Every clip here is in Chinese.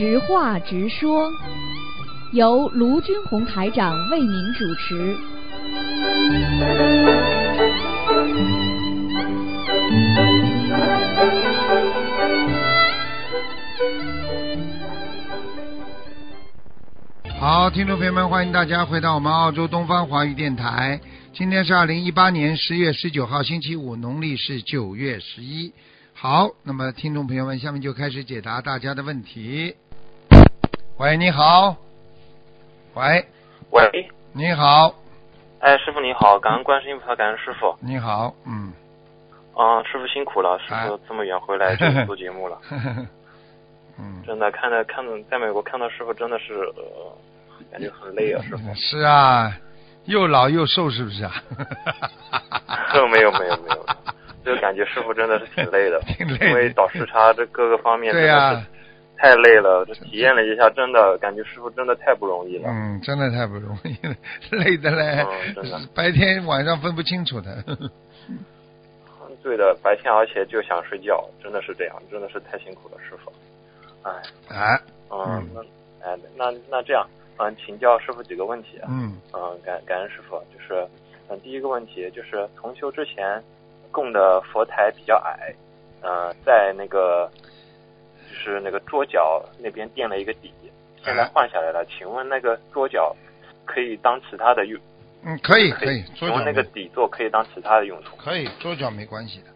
直话直说，由卢军红台长为您主持。好，听众朋友们，欢迎大家回到我们澳洲东方华语电台。今天是二零一八年十月十九号，星期五，农历是九月十一。好，那么听众朋友们，下面就开始解答大家的问题。喂，你好。喂，喂，你好，哎，师傅你好，感恩观世音菩萨，感恩师傅。你好，嗯，啊，师傅辛苦了，师哎傅这么远回来就做节目了，嗯，真的看到看到在美国看到师傅真的是呃，感觉很累啊，师傅。是啊，又老又瘦，是不是啊？没有没有没有，就感觉师傅真的是挺累的，挺累的。因为倒时差这各个方面真对太累了，这体验了一下，真的感觉师傅真的太不容易了。嗯，真的太不容易了，累的嘞嗯真的，白天晚上分不清楚的。对的，白天而且就想睡觉，真的是这样，真的是太辛苦了，师傅。哎，哎，嗯嗯，那哎那那这样，嗯，请教师傅几个问题啊。嗯，嗯，感感恩师傅，就是嗯，第一个问题就是重修之前供的佛台比较矮，呃，在那个就是那个桌角那边垫了一个底，现在啊换下来了，请问那个桌角可以当其他的用？嗯，可以可可以，桌角请问那个底座可以当其他的用途？可以，桌角没关系的。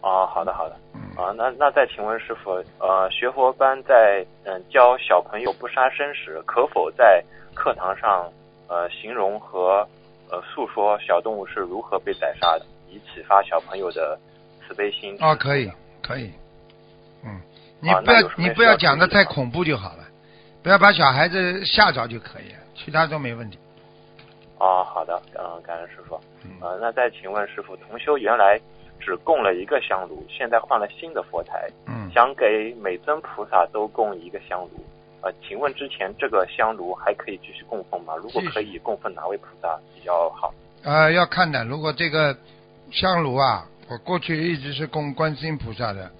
啊，好的好的。嗯，啊，那那再请问师傅，呃，学佛班在嗯、教小朋友不杀生时，可否在课堂上呃形容和呃诉说小动物是如何被宰杀的，以启发小朋友的慈悲心？啊，可以可以，嗯，你啊不要你不要讲的太恐怖就好了，不要把小孩子吓着就可以了，其他都没问题。啊，好的，嗯、感恩师傅。嗯，呃，那再请问师傅，同修原来只供了一个香炉，现在换了新的佛台，嗯，想给每尊菩萨都供一个香炉。呃，请问之前这个香炉还可以继续供奉吗？如果可以，供奉哪位菩萨比较好？呃，要看的，如果这个香炉啊，我过去一直是供观世音菩萨的，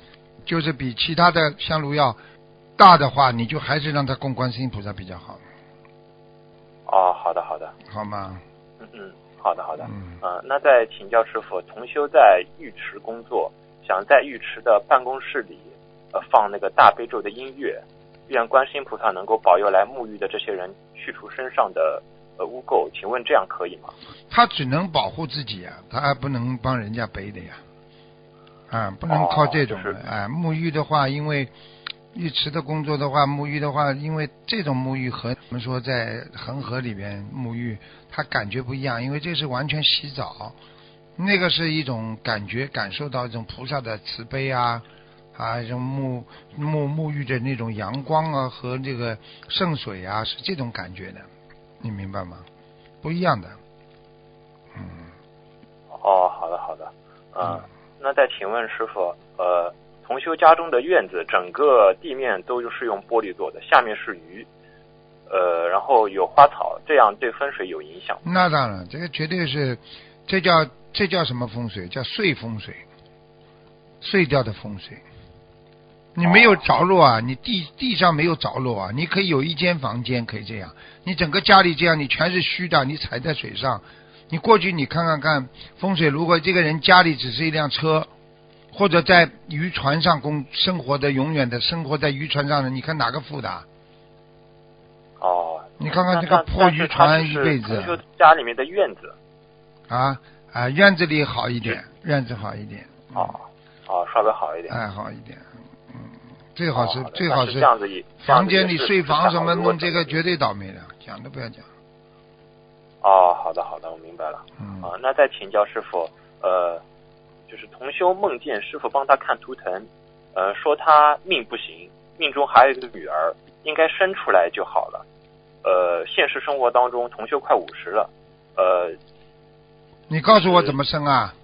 就是比其他的香炉要大的话，你就还是让他供观世音菩萨比较好，哦，好的，好的，好吗？嗯嗯，好的，好的。嗯，呃，那再请教师傅，同修在浴池工作，想在浴池的办公室里呃放那个大悲咒的音乐，愿观世音菩萨能够保佑来沐浴的这些人去除身上的呃污垢，请问这样可以吗？他只能保护自己呀、他还不能帮人家背的呀，啊，不能靠这种的哦就是哎，沐浴的话，因为浴池的工作的话，沐浴的话，因为这种沐浴和我们说在恒河里边沐浴，它感觉不一样，因为这是完全洗澡，那个是一种感觉，感受到一种菩萨的慈悲啊。啊，这种沐沐沐浴着那种阳光啊，和这个圣水啊，是这种感觉的，你明白吗？不一样的，嗯，哦，好的，好的。嗯呃，那再请问师傅，呃，同修家中的院子整个地面都是用玻璃做的，下面是鱼，呃，然后有花草，这样对风水有影响？那当然，这个绝对是，这叫这叫什么风水？叫碎风水，碎掉的风水。你没有着落啊，你地地上没有着落啊，你可以有一间房间可以这样，你整个家里这样，你全是虚的，你踩在水上，你过去你看看看风水，如果这个人家里只是一辆车，或者在渔船上工生活的，永远的生活在渔船上的，你看哪个富的啊？哦，你看看这个破渔船一辈子同修家里面的院子，啊啊，院子里好一点，院子好一点。嗯哦，哦，稍微好一点。哎，好一点，嗯，最好是、最好是这样子也房间里睡房什么弄弄这个绝对倒霉的，讲都不要讲。哦，好的好的，我明白了。嗯，啊，那再请教师傅，呃，就是同修梦见师傅帮他看图腾，呃，说他命不行，命中还有一个女儿，应该生出来就好了。呃，现实生活当中，同修快五十了，呃，你告诉我怎么生啊？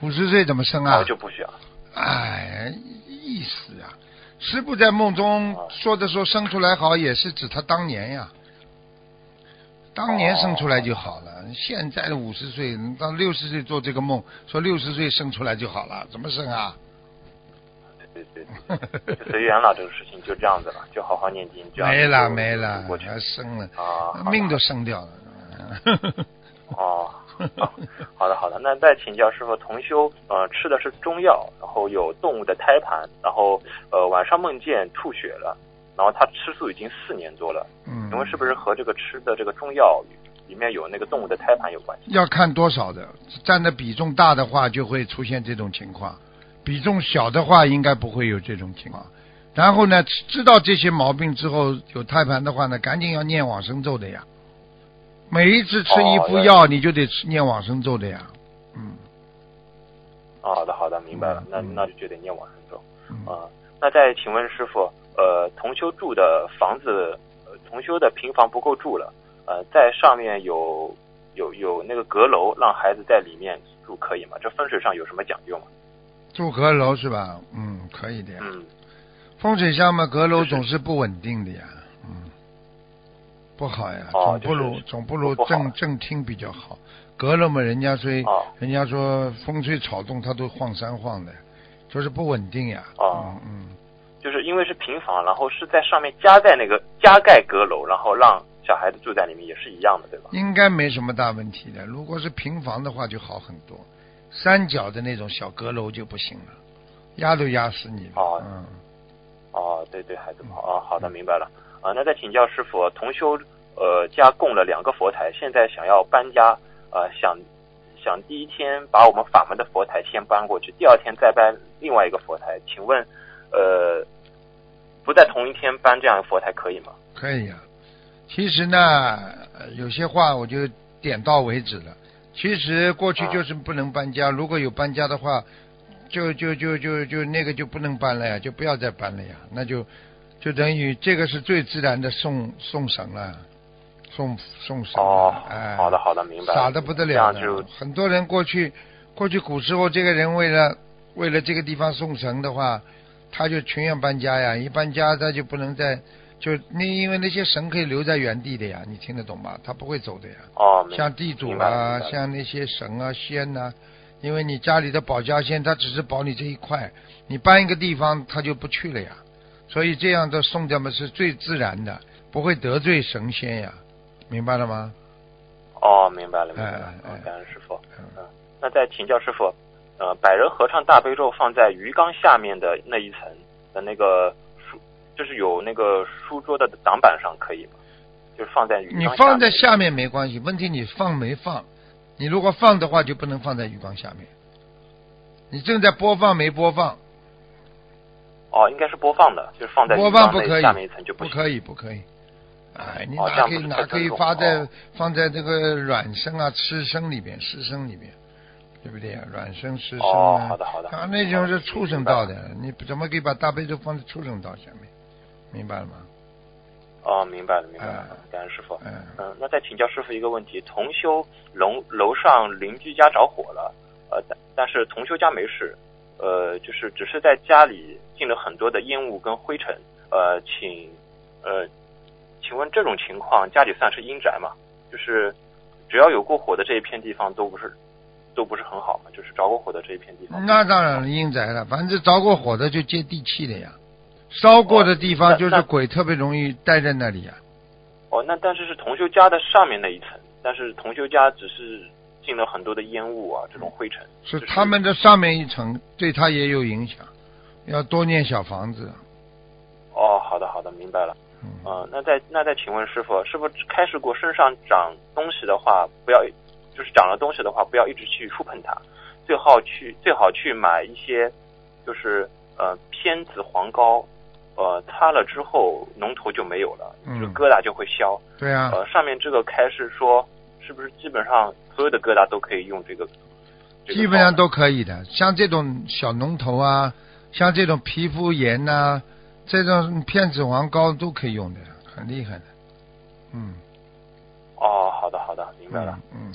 五十岁怎么生啊我？就不需要。哎，意思啊，师傅在梦中哦说的说生出来好，也是指他当年呀。当年生出来就好了，现在的五十岁到六十岁做这个梦，说六十岁生出来就好了，怎么生啊？对对对随缘了，这个事情就这样子了，就好好念经，这样没了没了我全，生了，啊，命都生掉了。哦，好好的好的，那再请教师傅，同修呃吃的是中药，然后有动物的胎盘，然后呃晚上梦见吐血了，然后他吃素已经四年多了，嗯，请问是不是和这个吃的这个中药里面有那个动物的胎盘有关系？要看多少的，占的比重大的话，就会出现这种情况；比重小的话，应该不会有这种情况。然后呢，知道这些毛病之后，有胎盘的话呢，赶紧要念往生咒的呀。每一次吃一副哦药，你就得吃念往生咒的呀。嗯啊，好的好的，明白了，那嗯那就就得念往生咒嗯，啊。那再请问师傅，呃，同修住的房子，呃同修的平房不够住了，呃，在上面有有有那个阁楼，让孩子在里面住可以吗？这风水上有什么讲究吗？住阁楼是吧？嗯，可以的呀。嗯，风水上嘛，阁楼总是不稳定的呀。嗯，不好呀，哦总不如、就是总不如不正正厅比较好。阁楼嘛，人家说、哦人家说风吹草动，它都晃三晃的，就是不稳定呀。哦嗯嗯，就是因为是平房，然后是在上面加盖那个加盖阁楼，然后让小孩子住在里面，也是一样的，对吧？应该没什么大问题的。如果是平房的话，就好很多。三角的那种小阁楼就不行了，压都压死你了。哦嗯，哦，对对，孩子们好啊，好的，明白了啊。那再请教师傅，同修呃家供了两个佛台，现在想要搬家，呃想想第一天把我们法门的佛台先搬过去，第二天再搬另外一个佛台，请问呃不在同一天搬这样的佛台可以吗？可以呀、其实呢，呃有些话我就点到为止了。其实过去就是不能搬家，如果有搬家的话，就就就就就那个就不能搬了呀，就不要再搬了呀。那就就等于这个是最自然的送送神了，送送神。哦，哎，好的好的，明白。傻的不得了的就很多人过去过去古时候，这个人为了为了这个地方送神的话，他就情愿搬家呀。一搬家，他就不能再就那因为那些神可以留在原地的呀，你听得懂吗？他不会走的呀。哦，像地主啊，像那些神啊、仙呐、因为你家里的保家仙，他只是保你这一块，你搬一个地方他就不去了呀。所以这样的送掉嘛是最自然的，不会得罪神仙呀，明白了吗？哦，明白了，明白了哎，感恩师傅。嗯嗯，那再请教师傅，呃，百人合唱大悲咒放在鱼缸下面的那一层的那个书，就是有那个书桌的挡板上可以吗？就是放在鱼缸你放在下面没关系，问题你放没放？你如果放的话，就不能放在鱼缸下面。你正在播放没播放？哦，应该是播放的，就是放在播放不可以下面一层就行。不可以，不可以。哎，你哪可以哪可以发在哦放在这个软声啊、吃声里边、湿声里边，对不对啊？软生、湿声哦啊，好的好的啊，那种是畜生道明的，你怎么可以把大悲咒放在畜生道下面？明白了吗？哦，明白了，明白了哎，感恩师傅。嗯，嗯，那再请教师傅一个问题：同修楼楼上邻居家着火了，呃，但但是同修家没事，呃，就是只是在家里进了很多的烟雾跟灰尘，呃，请呃，请问这种情况家里算是阴宅吗？就是只要有过火的这一片地方都不是都不是很好嘛，就是着过火的这一片地方。那当然了，阴宅了，反正着过火的就接地气的呀。烧过的地方就是鬼特别容易待在那里呀。哦，那但是是同修家的上面那一层，但是同修家只是进了很多的烟雾啊，这种灰尘。是是他们的上面一层对他也有影响，要多念小房子。哦，好的好的，明白了。嗯，呃，那再那再请问师傅，师傅开始过身上长东西的话，不要就是长了东西的话，不要一直去触碰它，最好去最好去买一些就是呃偏子黄膏，呃擦了之后脓头就没有了，嗯这个疙瘩就会消。对啊，呃，上面这个开是说，是不是基本上所有的疙瘩都可以用这个？这个基本上都可以的。像这种小脓头啊，像这种皮肤炎呐、这种片子黄膏都可以用的，很厉害的。嗯，哦，好的好的，明白了。嗯。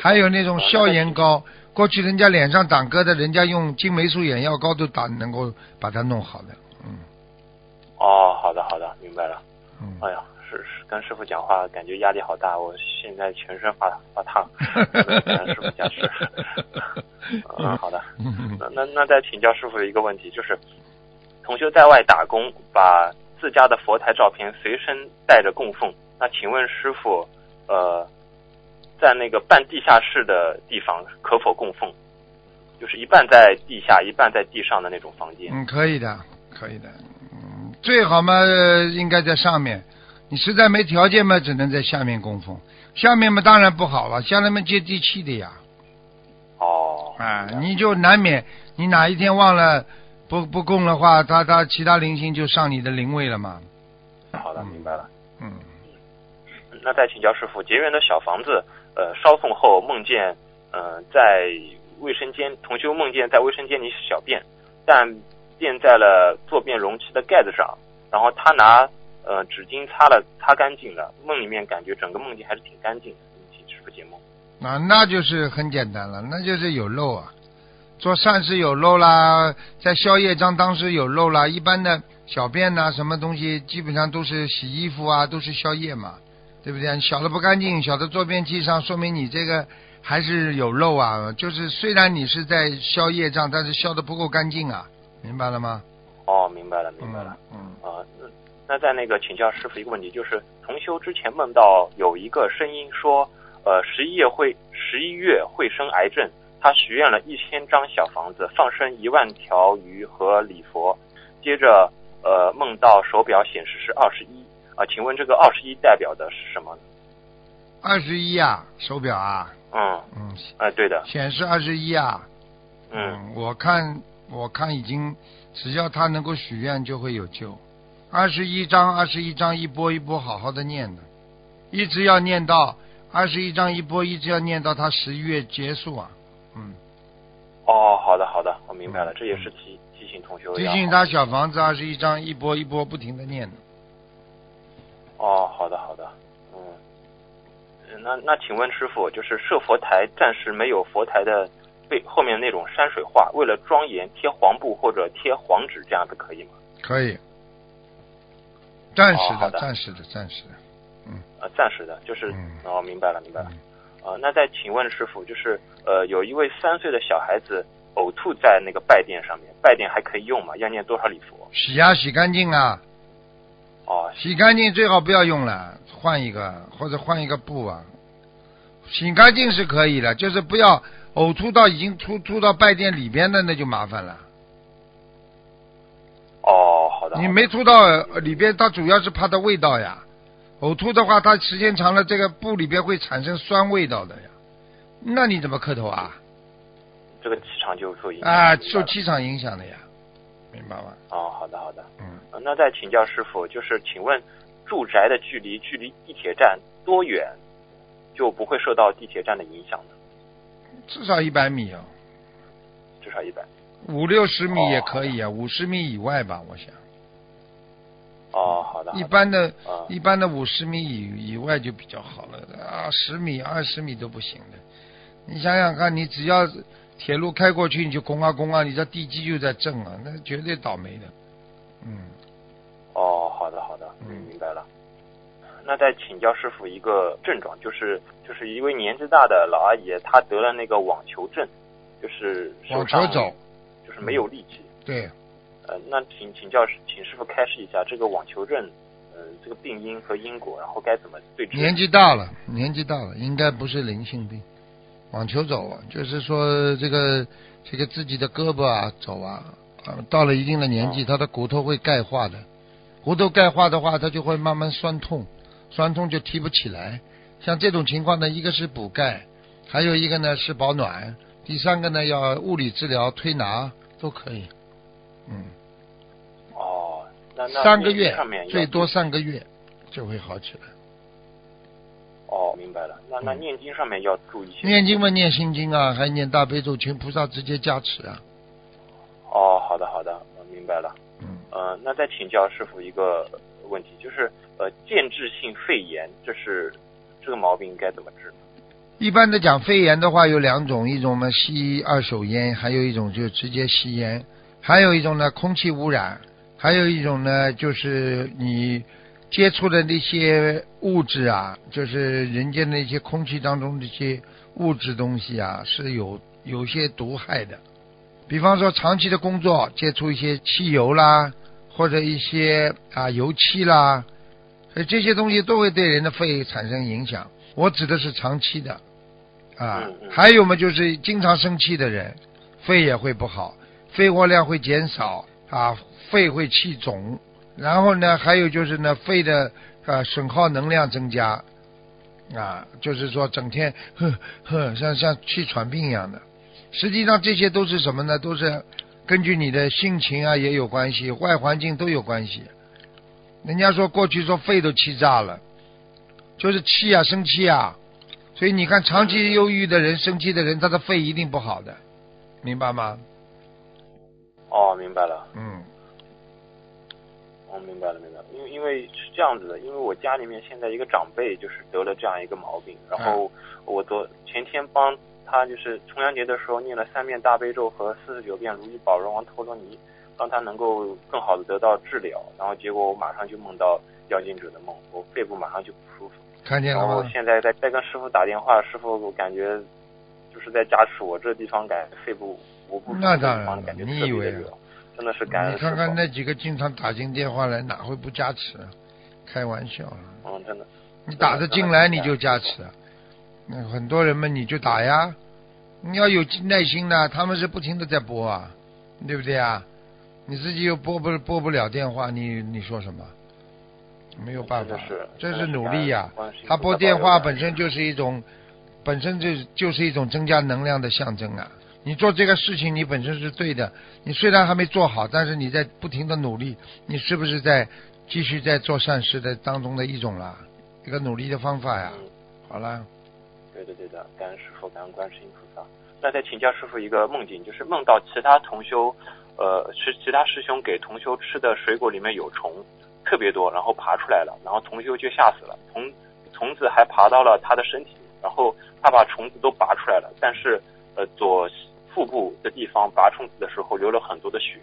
还有那种呃消炎膏，过去人家脸上长疙瘩，人家用金霉素眼药膏都打能够把它弄好的。嗯哦，好的好的，明白了。嗯。哎呀，是是跟师傅讲话，感觉压力好大，我现在全身发发烫，感恩师傅加持。嗯，好的。嗯那那那再请教师傅一个问题，就是同修在外打工，把自家的佛台照片随身带着供奉。那请问师傅，呃，在那个半地下室的地方可否供奉？就是一半在地下，一半在地上的那种房间。嗯，可以的，可以的。嗯，最好嘛，应该在上面。你实在没条件嘛，只能在下面供奉。下面嘛，当然不好了，下面接地气的呀。哦。啊，你就难免，你哪一天忘了不不供的话，他他其他灵性就上你的灵位了嘛。好的，明白了。嗯。那再请教师傅，结缘的小房子，呃，烧送后梦见，呃，在卫生间，同修梦见在卫生间里小便，但便在了坐便容器的盖子上，然后他拿呃纸巾擦了，擦干净了。梦里面感觉整个梦境还是挺干净的，请师傅解梦。那那就是很简单了，那就是有漏啊，做善事有漏啦，在宵夜章当时有漏啦。一般的小便呐，什么东西基本上都是洗衣服啊，都是宵夜嘛。对不对？小的不干净，小的坐便器上，说明你这个还是有漏啊。就是虽然你是在消业障，但是消的不够干净啊，明白了吗？哦，明白了，明白了。嗯。啊，那那在那个请教师傅一个问题，就是重修之前梦到有一个声音说，呃，十一月会十一月会生癌症，他许愿了一千张小房子，放生一万条鱼和礼佛，接着呃梦到手表显示是二十一。啊，请问这个二十一代表的是什么？二十一啊，手表啊。嗯嗯，哎，对的。显示二十一啊。嗯。我看，我看已经，只要他能够许愿，就会有救。二十一章，二十一章，一波一波，好好的念的，一直要念到二十一章一波，一直要念到他十一月结束啊。嗯。哦，好的好的，我明白了，这也是提提醒同学。提醒他小房子二十一章一波一波不停的念的。哦，好的好的，嗯，那那请问师傅，就是设佛台暂时没有佛台的背后面那种山水画，为了庄严贴黄布或者贴黄纸这样子可以吗？可以，暂时的，暂时的，暂时的，嗯，呃，暂时的，就是哦，明白了明白了，啊，那再请问师傅，就是呃，有一位三岁的小孩子呕吐在那个拜垫上面，拜垫还可以用吗？要念多少礼佛？洗呀，洗干净啊。哦，洗干净最好不要用了，换一个或者换一个布啊。洗干净是可以的，就是不要呕吐到已经吐吐到拜殿里边的，那就麻烦了。哦，好的。你没吐到里边，它主要是怕它味道呀。呕吐的话，它时间长了，这个布里边会产生酸味道的呀。那你怎么磕头啊？这个气场就受影响。啊，受气场影响的呀。明白吗？哦，好的，好的。嗯，那再请教师傅，就是请问住宅的距离距离地铁站多远，就不会受到地铁站的影响呢？至少一百米哦。至少一百。五六十米也可以啊，五十米以外吧，我想。哦，好的。一般的，一般的五十米以以外就比较好了啊，十米、二十米都不行的。你想想看，你只要。铁路开过去你就拱啊拱啊，你这地基就在震啊，那绝对倒霉的。嗯。哦，好的好的，嗯，明白了。那再请教师傅一个症状，就是就是一位年纪大的老阿姨，她得了那个网球症，就是网球肘，就是没有力气。对。呃，那请请教请师傅开示一下这个网球症，呃，这个病因和因果，然后该怎么对治？年纪大了，年纪大了，应该不是灵性病。网球肘啊，就是说这个这个自己的胳膊啊肘啊，啊到了一定的年纪，他的骨头会钙化的，骨头钙化的话，他就会慢慢酸痛，酸痛就提不起来。像这种情况呢，一个是补钙，还有一个呢是保暖，第三个呢要物理治疗推拿都可以。嗯。哦，那那三个月最多三个月就会好起来。哦，明白了。那那念经上面要注意些。念经嘛，念心经啊，还念大悲咒，请菩萨直接加持啊。哦，好的好的，明白了。嗯。呃，那再请教师傅一个问题，就是呃，间质性肺炎，这是这个毛病该怎么治？一般的讲，肺炎的话有两种，一种呢吸二手烟，还有一种就直接吸烟，还有一种呢空气污染，还有一种呢就是你。接触的那些物质啊，就是人间那些空气当中这些物质东西啊，是有有些毒害的，比方说长期的工作接触一些汽油啦，或者一些啊油漆啦，所以这些东西都会对人的肺产生影响。我指的是长期的啊还有嘛就是经常生气的人，肺也会不好，肺活量会减少啊，肺会气肿，然后呢，还有就是呢，肺的呃损耗能量增加啊，就是说整天呵呵像像气喘病一样的。实际上这些都是什么呢？都是根据你的性情啊也有关系，外环境都有关系。人家说过去说肺都气炸了，就是气啊，生气啊。所以你看，长期忧郁的人、生气的人，他的肺一定不好的，明白吗？哦，明白了。嗯，哦，明白了，明白了。因为因为是这样子的，因为我家里面现在一个长辈就是得了这样一个毛病，然后我昨前天帮他就是重阳节的时候念了三遍大悲咒和四十九遍如意宝轮王陀罗尼，让他能够更好的得到治疗。然后结果我马上就梦到要经者的梦，我肺部马上就不舒服。看见了然后吗？现在在在跟师傅打电话，师傅我感觉就是在加持我这地方感肺部我不舒服那的地当然了感觉特你以为啊别的热，真的是感恩。你看看那几个经常打进电话来，哪会不加持啊？开玩笑啊！嗯，真的。你打得进来你就加持啊。那很多人们你就打呀，你要有耐心的，他们是不停的在播啊，对不对啊？你自己又拨不拨不了电话，你你说什么？没有办法这是努力呀、他拨电话本身就是一种，本身就就是一种增加能量的象征啊。你做这个事情，你本身是对的，你虽然还没做好，但是你在不停的努力，你是不是在继续在做善事的当中的一种啦？一个努力的方法呀。嗯，好了，对的对的，感恩师傅，感恩观世音菩萨。那再请教师傅一个梦境，就是梦到其他同修，呃，是其他师兄给同修吃的水果里面有虫，特别多，然后爬出来了，然后同修就吓死了，虫虫子还爬到了他的身体，然后他把虫子都拔出来了，但是呃左腹部的地方拔虫子的时候流了很多的血，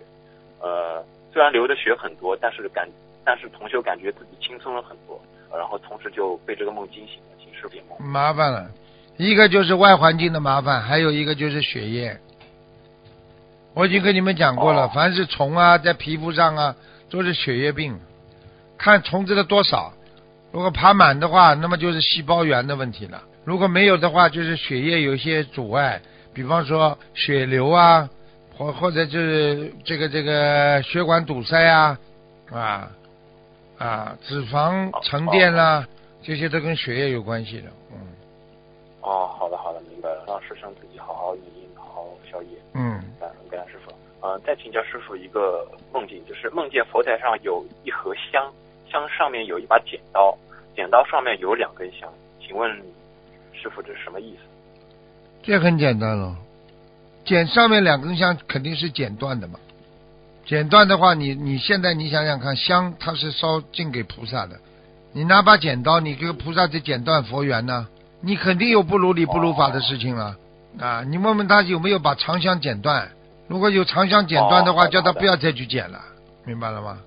呃，虽然流的血很多，但是感但是同修感觉自己轻松了很多，呃然后同时就被这个梦惊醒了，请师傅解梦。麻烦了，一个就是外环境的麻烦，还有一个就是血液。我已经跟你们讲过了，哦凡是虫啊，在皮肤上啊，都是血液病，看虫子的多少。如果爬满的话，那么就是细胞源的问题了；如果没有的话，就是血液有一些阻碍，比方说血流啊，或或者就是这个这个血管堵塞啊，啊啊，脂肪沉淀啦、这些都跟血液有关系的。嗯哦，好的好的，明白了，让师兄自己好好念经，好好消业。嗯，感恩感恩师傅。呃，再请教师傅一个梦境，就是梦见佛台上有一盒香，香上面有一把剪刀，剪刀上面有两根香，请问师傅这是什么意思？这很简单了，剪上面两根香肯定是剪断的嘛。剪断的话，你你现在你想想看，香它是烧敬给菩萨的，你拿把剪刀，你给菩萨就剪断佛缘呢？你肯定有不如理不如法的事情了啊！你问问他有没有把长香剪断？如果有长香剪断的话，叫他不要再去剪了，明白了吗？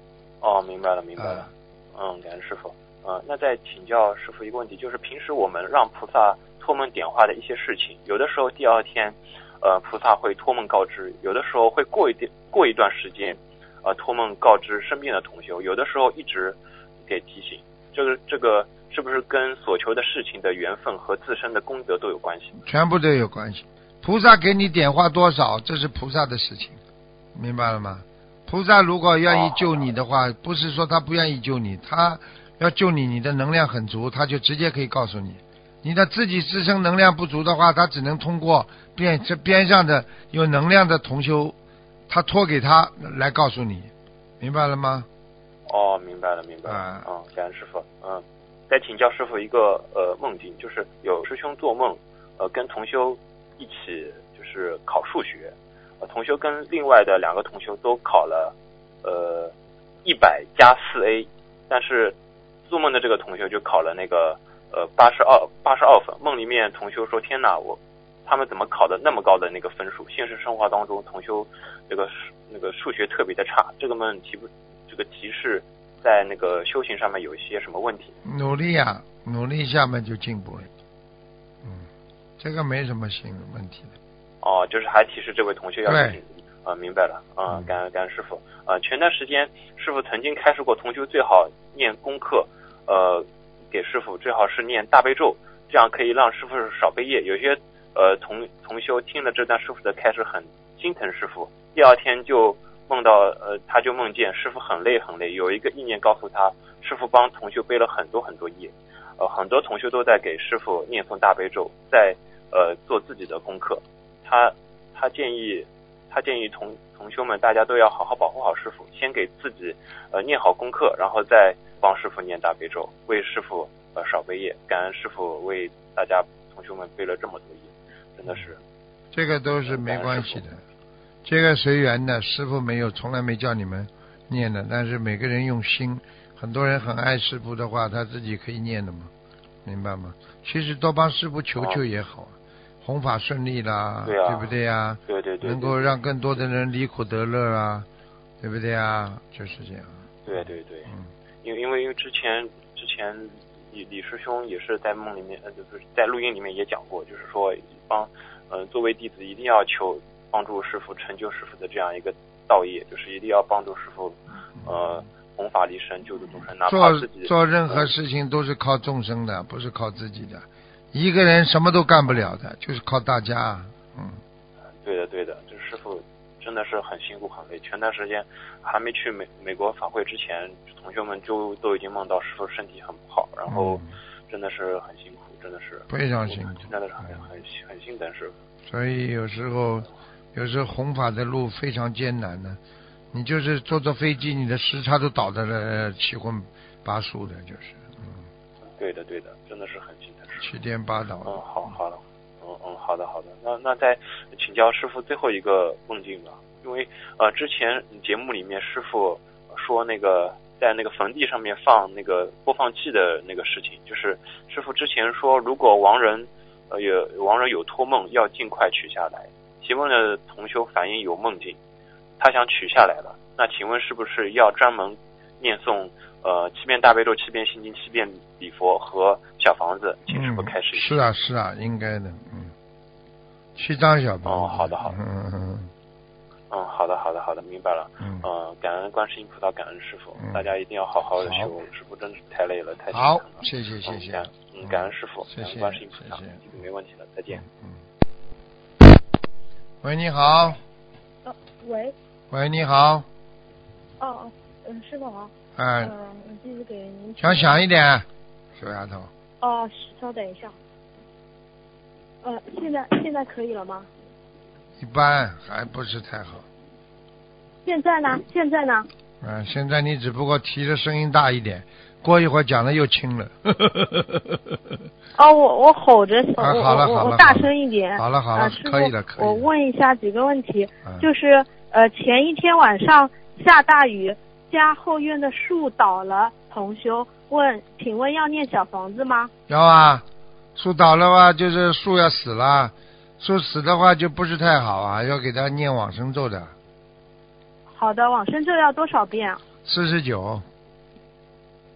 哦，明白了明白了啊。嗯，感恩师傅。呃，那再请教师傅一个问题，就是平时我们让菩萨托梦点化的一些事情，有的时候第二天，呃，菩萨会托梦告知；有的时候会过一点过一段时间，呃，托梦告知身边的同修；有的时候一直给提醒。这个这个是不是跟所求的事情的缘分和自身的功德都有关系？全部都有关系。菩萨给你点化多少，这是菩萨的事情，明白了吗？菩萨如果愿意救你的话，不是说他不愿意救你，他要救你，你的能量很足，他就直接可以告诉你。你的自己自身能量不足的话，他只能通过边这边上的有能量的同修，他托给他来告诉你，明白了吗？哦，明白了，明白了。啊嗯，感恩师傅。嗯，再请教师傅一个呃梦境，就是有师兄做梦，呃，跟同修一起就是考数学，呃，同修跟另外的两个同修都考了呃一百加四 A，但是做梦的这个同修就考了那个呃八十二八十二分。梦里面同修说：“天哪，我他们怎么考的那么高的那个分数？现实生活当中，同修那个数那个数学特别的差。这个梦提不这个提示在那个修行上面有一些什么问题？努力呀、努力一下嘛就进步了。嗯，这个没什么新问题的。哦，就是还提示这位同学要对努力。啊，明白了，啊嗯，感恩感恩师傅。啊，前段时间师傅曾经开示过同修最好念功课，呃，给师傅最好是念大悲咒，这样可以让师傅少背业。有些呃同同修听了这段师傅的开始很心疼师傅，第二天就梦到呃他就梦见师傅很累很累，有一个意念告诉他，师傅帮同修背了很多很多业，呃很多同修都在给师傅念诵大悲咒，在呃做自己的功课。他他建议他建议同同修们大家都要好好保护好师傅，先给自己呃念好功课，然后再帮师傅念大悲咒，为师傅呃少背业。感恩师傅为大家同修们背了这么多业，真的是这个都是没关系的，这个随缘的。师傅没有，从来没叫你们念的，但是每个人用心。很多人很爱师傅的话，他自己可以念的嘛，明白吗？其实多帮师傅求求也好，弘法顺利啦，对啊不对呀、对对对，能够让更多的人离苦得乐啊，对不对呀？就是这样。对对对，嗯，因为因为因为之前之前李李师兄也是在梦里面，呃，就是在录音里面也讲过，就是说帮呃作为弟子一定要求帮助师傅成就师傅的这样一个道业，就是一定要帮助师傅呃弘法利生救度众生，哪怕做自己做任何事情都是靠众生的，不是靠自己的。一个人什么都干不了的，就是靠大家。嗯，对的，对的，这师傅真的是很辛苦很累。前段时间还没去美美国法会之前，同学们就都已经梦到师傅身体很不好，然后嗯真的是很辛苦，真的是非常辛苦真的是很很很心疼师傅。所以有时候，有时候弘法的路非常艰难的。你就是坐坐飞机，你的时差都倒的了七荤八素的，就是，嗯，对的，对的，真的是很心疼师七颠八倒。嗯，好，好的，嗯嗯，好的，好的。那那再请教师傅最后一个梦境吧，因为呃之前节目里面师傅说那个在那个坟地上面放那个播放器的那个事情，就是师傅之前说，如果亡人呃有亡人有托梦，要尽快取下来。提问的同修反映有梦境，他想取下来了，那请问是不是要专门念诵呃七遍大悲咒、七遍心经、七遍礼佛和小房子，请师傅开始。是啊，是啊，应该的，嗯。七张小房子。哦好的好的嗯嗯嗯，好的，好的，好的，明白了。嗯呃，感恩观世音菩萨，感恩师傅，嗯大家一定要好好的好修。师傅真是太累了，太嗯。好心疼了，。谢谢谢谢嗯感。嗯，感恩师傅，谢谢感恩观世音菩萨没问题了，再见。嗯。喂，你好。呃，喂，喂，你好。哦哦，嗯，师傅好，哎，嗯，我继续给您想响一点，小丫头。哦，稍等一下，呃，现在现在可以了吗？一般还不是太好。现在呢？现在呢？嗯，现在你只不过提的声音大一点，过一会儿讲的又轻了。哦，我我吼着，我啊好了我我我大好了好了声一点。好了好了啊，可以了可以了我问一下几个问题，嗯就是呃，前一天晚上下大雨，家后院的树倒了，同修问，请问要念小房子吗？要啊，树倒了话就是树要死了，树死的话就不是太好啊，要给他念往生咒的，好的，往生咒要多少遍啊？四十九。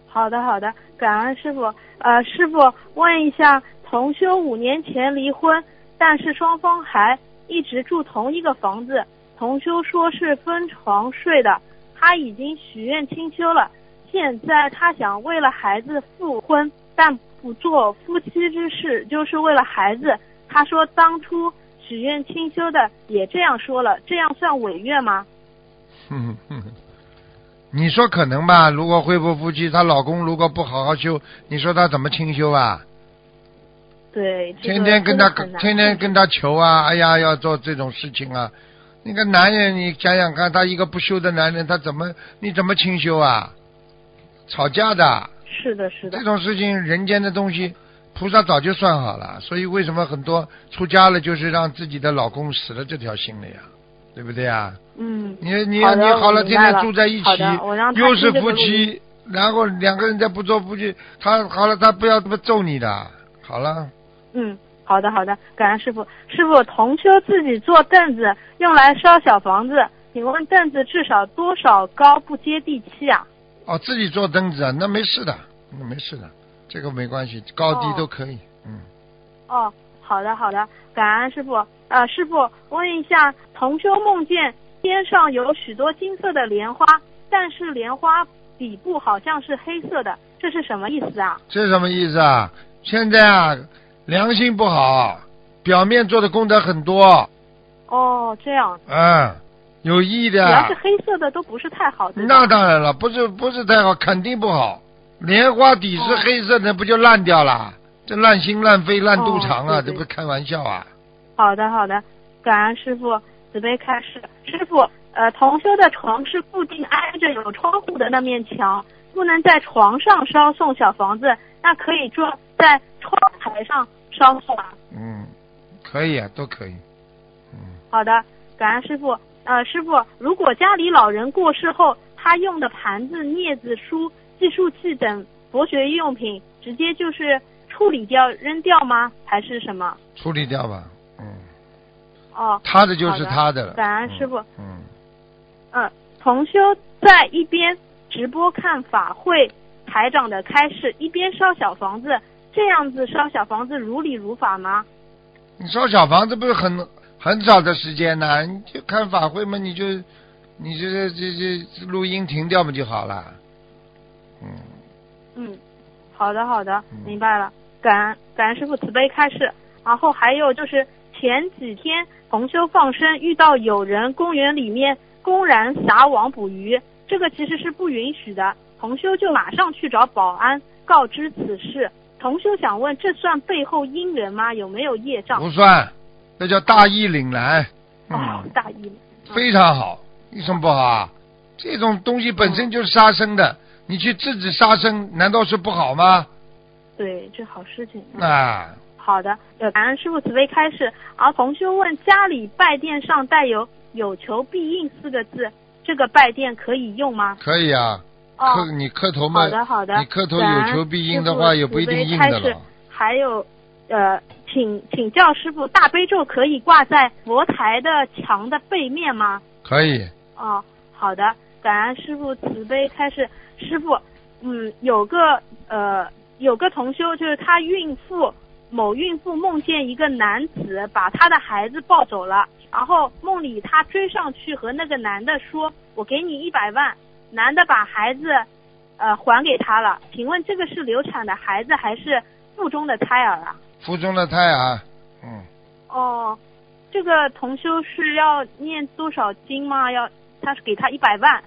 好的，好的，感恩师傅。呃，师傅问一下，同修五年前离婚，但是双方还一直住同一个房子。同修说是分床睡的，他已经许愿清修了，现在他想为了孩子复婚，但不做夫妻之事，就是为了孩子。他说当初许愿清修的也这样说了，这样算违愿吗？哼哼哼，你说可能吧？如果恢复夫妻，她老公如果不好好修，你说她怎么清修啊？对，这个天天跟他真的很难天天跟他求啊，哎呀，要做这种事情啊。那个男人，你想想看，他一个不修的男人，他怎么你怎么清修啊？吵架的是的，是的这，种事情，人间的东西，菩萨早就算好了。所以为什么很多出家了，就是让自己的老公死了这条心了呀？对不对啊？嗯。你你好你好了，天天住在一起又是夫妻，然后两个人再不做夫妻，他好了，他不要这么揍你的，好了。嗯，好的好的，感恩师傅。师傅，同修自己做凳子用来烧小房子，请问凳子至少多少高不接地气啊？哦，自己做凳子啊，那没事的，那没事的，这个没关系，高低哦都可以。嗯，哦，好的好的，感恩师傅。呃，师傅问一下，同修梦见天上有许多金色的莲花，但是莲花底部好像是黑色的，这是什么意思啊？这是什么意思啊？现在啊，良心不好，表面做的功德很多，哦，这样，嗯，有意的。只要是黑色的都不是太好的。那当然了，不是不是太好，肯定不好。莲花底是黑色的，不就烂掉了？这烂心烂肺烂肚肠啊，哦对对这不是开玩笑啊！好的，好的，感恩师傅准备开始。师傅，呃，同修的床是固定挨着有窗户的那面墙，不能在床上烧送小房子，那可以坐在窗台上烧送吗？嗯，可以啊，都可以。嗯，好的，感恩师傅。呃，师傅，如果家里老人过世后，他用的盘子、镊子、书、计数器等佛学用品，直接就是处理掉、扔掉吗？还是什么？处理掉吧。嗯，哦，他的就是他的了。感恩师傅。嗯，嗯，同修在一边直播看法会台长的开示，一边烧小房子，这样子烧小房子如理如法吗？你烧小房子不是很很早的时间呢？你就看法会嘛，你就你这这这这录音停掉嘛就好了。嗯，嗯，好的好的嗯，明白了。感恩感恩师傅慈悲开示。然后还有就是前几天同修放生遇到有人公园里面公然撒网捕鱼，这个其实是不允许的。同修就马上去找保安告知此事。同修想问，这算背后因缘吗？有没有业障？不算，那叫大义凛然。哦嗯，，大意。非常好，有什么不好啊？这种东西本身就是杀生的，你去制止杀生，难道是不好吗？对，这好事情。嗯啊，好的，呃，感恩师傅慈悲开示。而同修问，家里拜殿上带有“有求必应”四个字，这个拜殿可以用吗？可以啊。哦磕，你磕头嘛，好的好的。你磕头有求必应的话，也不一定应的了。还有，呃，请请教师傅，大悲咒可以挂在佛台的墙的背面吗？可以，哦，好的，感恩师傅慈悲开示。师傅，嗯，有个呃，有个同修，就是他孕妇某孕妇梦见一个男子把她的孩子抱走了，然后梦里他追上去和那个男的说：“我给你一百万。”男的把孩子呃还给他了。请问这个是流产的孩子还是腹中的胎儿啊？腹中的胎儿，嗯，哦，这个同修是要念多少经吗？要他是给他一百万。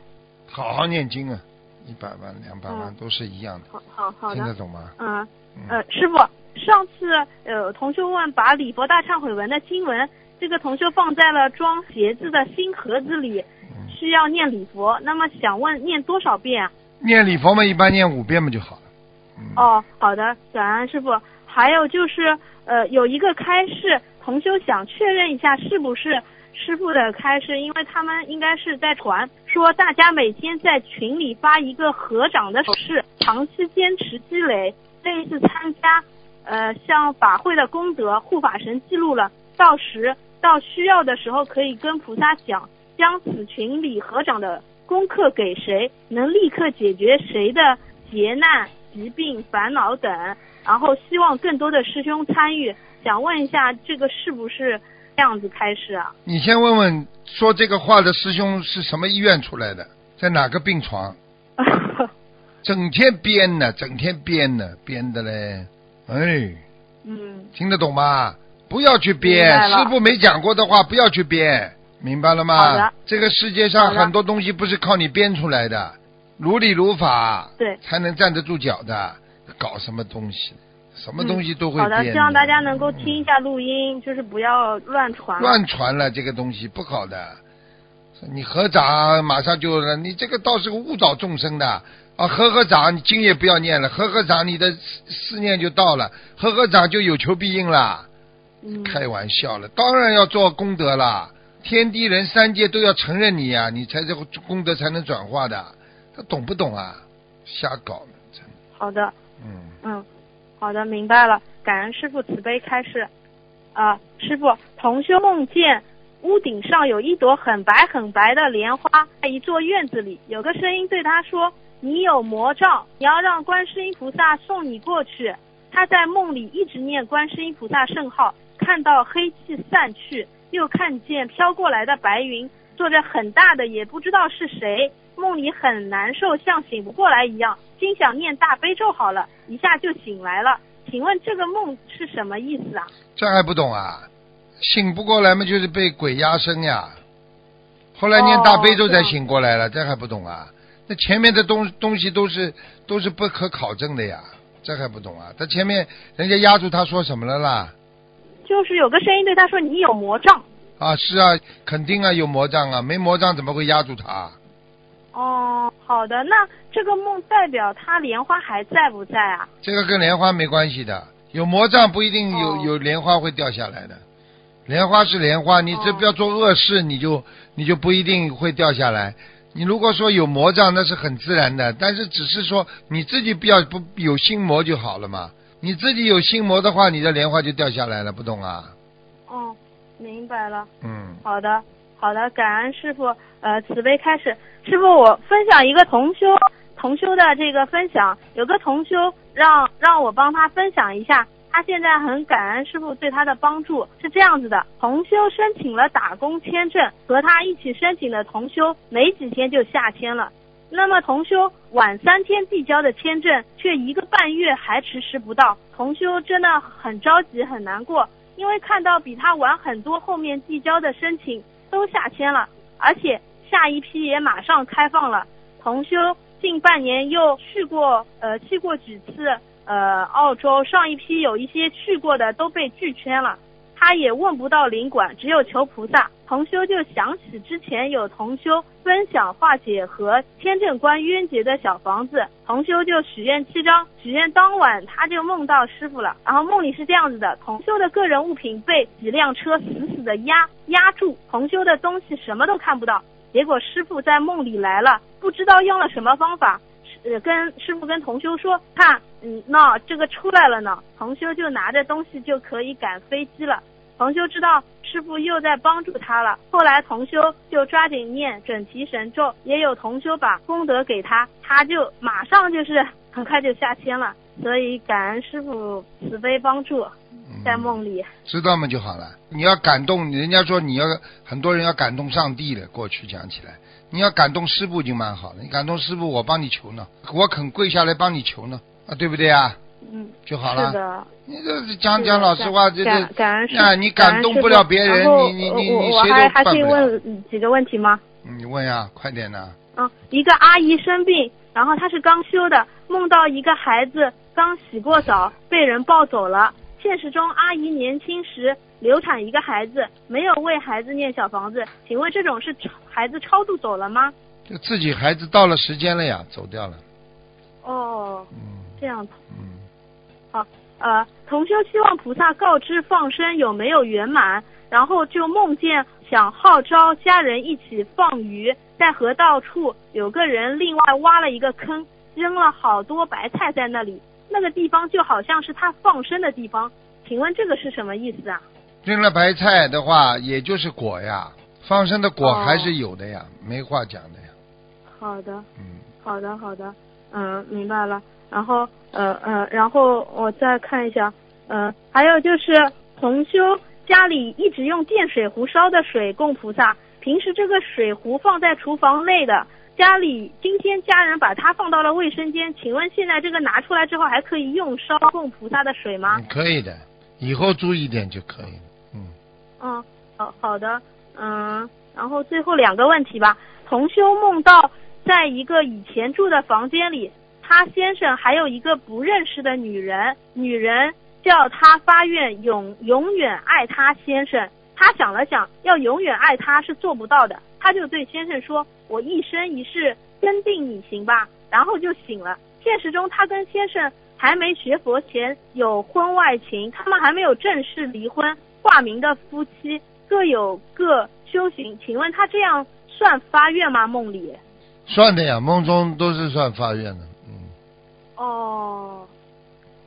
好好念经啊，一百万、两百万嗯都是一样的，好好好的，听得懂吗？嗯嗯呃，师傅，上次呃同修问把礼佛大忏悔文的经文，这个同修放在了装鞋子的新盒子里，嗯，需要念礼佛，那么想问念多少遍啊？念礼佛嘛，一般念五遍嘛就好了。嗯，哦，好的，感恩师傅。还有就是，呃，有一个开示，同修想确认一下是不是师傅的开示，因为他们应该是在传说大家每天在群里发一个合掌的手势，长期坚持积累，这一次参加，呃，像法会的功德，护法神记录了，到时到需要的时候可以跟菩萨讲，将此群里合掌的功课给谁，能立刻解决谁的劫难、疾病、烦恼等，然后希望更多的师兄参与。想问一下，这个是不是这样子开始啊？你先问问说这个话的师兄是什么医院出来的，在哪个病床？整天编呢，整天编呢，编的嘞，哎，嗯，听得懂吗？不要去编，师傅没讲过的话，不要去编，明白了吗？这个世界上很多东西不是靠你编出来的，如理如法，对，才能站得住脚的。搞什么东西？什么东西都会好的，希望大家能够听一下录音，就是不要乱传。乱传了这个东西不好的。你合掌马上就，你这个倒是个误导众生的啊！合合掌，你经也不要念了，合合掌，你的思思念就到了，合合掌就有求必应了。嗯，开玩笑了，当然要做功德了，天地人三界都要承认你呀、你才这个功德才能转化的。他懂不懂啊？瞎搞呢，真的。好的，嗯，嗯，好的，明白了。感恩师傅慈悲开示。啊，师傅，同修梦见屋顶上有一朵很白很白的莲花，在一座院子里，有个声音对他说：“你有魔障，你要让观世音菩萨送你过去。”他在梦里一直念观世音菩萨圣号，看到黑气散去，又看见飘过来的白云坐着很大的，也不知道是谁，梦里很难受，像醒不过来一样，心想念大悲咒好了，一下就醒来了。请问这个梦是什么意思啊？这还不懂啊？醒不过来嘛，就是被鬼压身呀。后来念大悲咒才醒过来了，这还不懂啊？那前面的东东西都是都是不可考证的呀，这还不懂啊？他前面人家压住他说什么了啦？就是有个声音对他说：“你有魔障。啊，是啊，肯定啊，有魔障啊，没魔障怎么会压住他？”哦，好的，那这个梦代表他莲花还在不在啊？这个跟莲花没关系的，有魔障不一定有、哦有莲花会掉下来的。莲花是莲花，你这哦不要做恶事，你就你就不一定会掉下来。你如果说有魔障，那是很自然的，但是只是说你自己不要不有心魔就好了嘛。你自己有心魔的话，你的莲花就掉下来了，不懂啊？哦，明白了。嗯，好的，好的，感恩师傅。呃，慈悲开始，师傅，我分享一个同修同修的这个分享，有个同修让让我帮他分享一下，他现在很感恩师傅对他的帮助。是这样子的，同修申请了打工签证，和他一起申请的同修没几天就下签了。那么同修晚三天递交的签证，却一个半月还迟迟不到，同修真的很着急很难过，因为看到比他晚很多后面递交的申请都下签了，而且下一批也马上开放了。同修近半年又去过呃去过几次呃澳洲，上一批有一些去过的都被拒签了。他也问不到领馆，只有求菩萨。同修就想起之前有同修分享化解和签证官冤结的小房子，同修就许愿七张。许愿当晚他就梦到师傅了，然后梦里是这样子的：同修的个人物品被几辆车死死的压压住，同修的东西什么都看不到。结果师傅在梦里来了，不知道用了什么方法，呃，跟师傅跟同修说，看，嗯，那这个出来了呢。同修就拿着东西就可以赶飞机了。同修知道师傅又在帮助他了，后来同修就抓紧念准提神咒，也有同修把功德给他，他就马上就是很快就下签了。所以感恩师傅慈悲帮助，嗯在梦里。知道嘛就好了。你要感动，人家说你要很多人要感动上帝的。过去讲起来，你要感动师傅已经蛮好了。你感动师傅，我帮你求呢，我肯跪下来帮你求呢，啊，对不对啊？嗯，就好了。是的。你这讲讲老实话，这感这感恩师啊，你感动不了别人，你你你我你谁我还还都办不了。可以问嗯几个问题吗？嗯你问呀，快点呐！嗯，一个阿姨生病，然后她是刚修的，梦到一个孩子刚洗过澡被人抱走了。现实中，阿姨年轻时流产一个孩子，没有为孩子念小房子，请问这种是孩子超度走了吗？就自己孩子到了时间了呀，走掉了。哦，嗯这样子。嗯，呃，同修希望菩萨告知放生有没有圆满，然后就梦见想号召家人一起放鱼，在河道处有个人另外挖了一个坑，扔了好多白菜在那里，那个地方就好像是他放生的地方，请问这个是什么意思啊？扔了白菜的话，也就是果呀，放生的果哦还是有的呀，没话讲的呀。好的，嗯，好的，好的，嗯，明白了。然后，呃呃，然后我再看一下，呃，还有就是同修家里一直用电水壶烧的水供菩萨，平时这个水壶放在厨房内的，家里今天家人把它放到了卫生间，请问现在这个拿出来之后还可以用烧供菩萨的水吗？可以的，以后注意点就可以了。嗯，嗯，好好的，嗯，然后最后两个问题吧。同修梦到在一个以前住的房间里，他先生还有一个不认识的女人，女人叫他发愿永永远爱他先生。他想了想，要永远爱他是做不到的，他就对先生说：“我一生一世跟定你行吧。”然后就醒了。现实中，他跟先生还没学佛前有婚外情，他们还没有正式离婚，挂名的夫妻各有各修行。请问他这样算发愿吗？梦里？算的呀，梦中都是算发愿的。嗯，哦，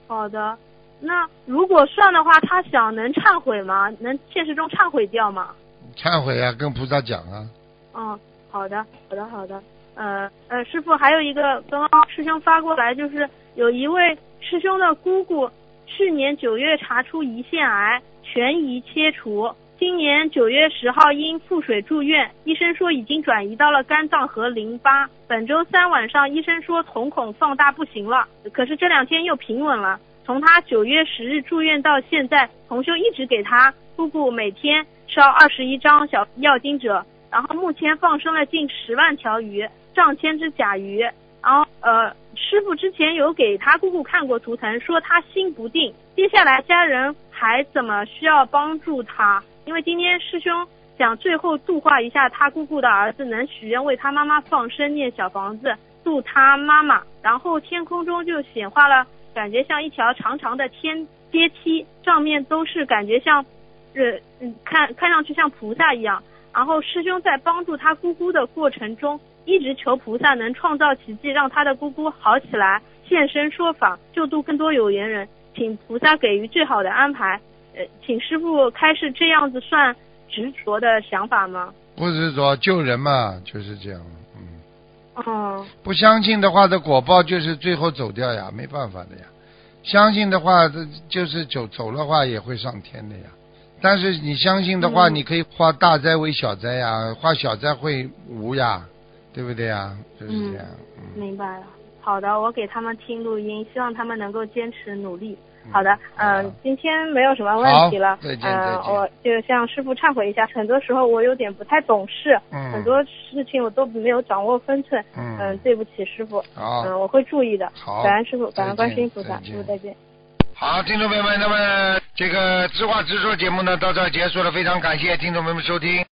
好的。那如果算的话，他想能忏悔吗？能现实中忏悔掉吗？忏悔啊，跟菩萨讲啊。嗯，好的，好的，好的。呃呃，师傅还有一个刚刚师兄发过来，就是有一位师兄的姑姑去年九月查出胰腺癌，全胰切除，今年九月十号因腹水住院，医生说已经转移到了肝脏和淋巴。本周三晚上，医生说瞳孔放大不行了，可是这两天又平稳了。从他九月十日住院到现在，同修一直给他姑姑每天烧二十一张小药经者，然后目前放生了近十万条鱼，上千只甲鱼。然后呃，师傅之前有给他姑姑看过图腾，说他心不定。接下来家人还怎么需要帮助他？因为今天师兄想最后度化一下他姑姑的儿子，能许愿为他妈妈放生念小房子度他妈妈。然后天空中就显化了，感觉像一条长长的天阶梯，上面都是感觉像，呃嗯看看上去像菩萨一样。然后师兄在帮助他姑姑的过程中。一直求菩萨能创造奇迹，让他的姑姑好起来，现身说法，救度更多有缘人，请菩萨给予最好的安排。呃，请师傅开示，这样子算执着的想法吗？不执着，救人嘛，就是这样。嗯。哦。不相信的话，的果报就是最后走掉呀，没办法的呀。相信的话，这就是走走的话也会上天的呀。但是你相信的话，你可以化大灾为小灾呀，化小灾会无呀。对不对呀？就是这样。嗯，明白了。好的，我给他们听录音，希望他们能够坚持努力。好的，嗯，今天没有什么问题了。再见再见。我就向师傅忏悔一下，很多时候我有点不太懂事，很多事情我都没有掌握分寸。嗯，对不起师傅。好。嗯，我会注意的。好。感恩师傅，感恩观世音菩萨。师傅再见。好，听众朋友们，那么这个知话直说节目呢，到这结束了，非常感谢听众朋友们收听。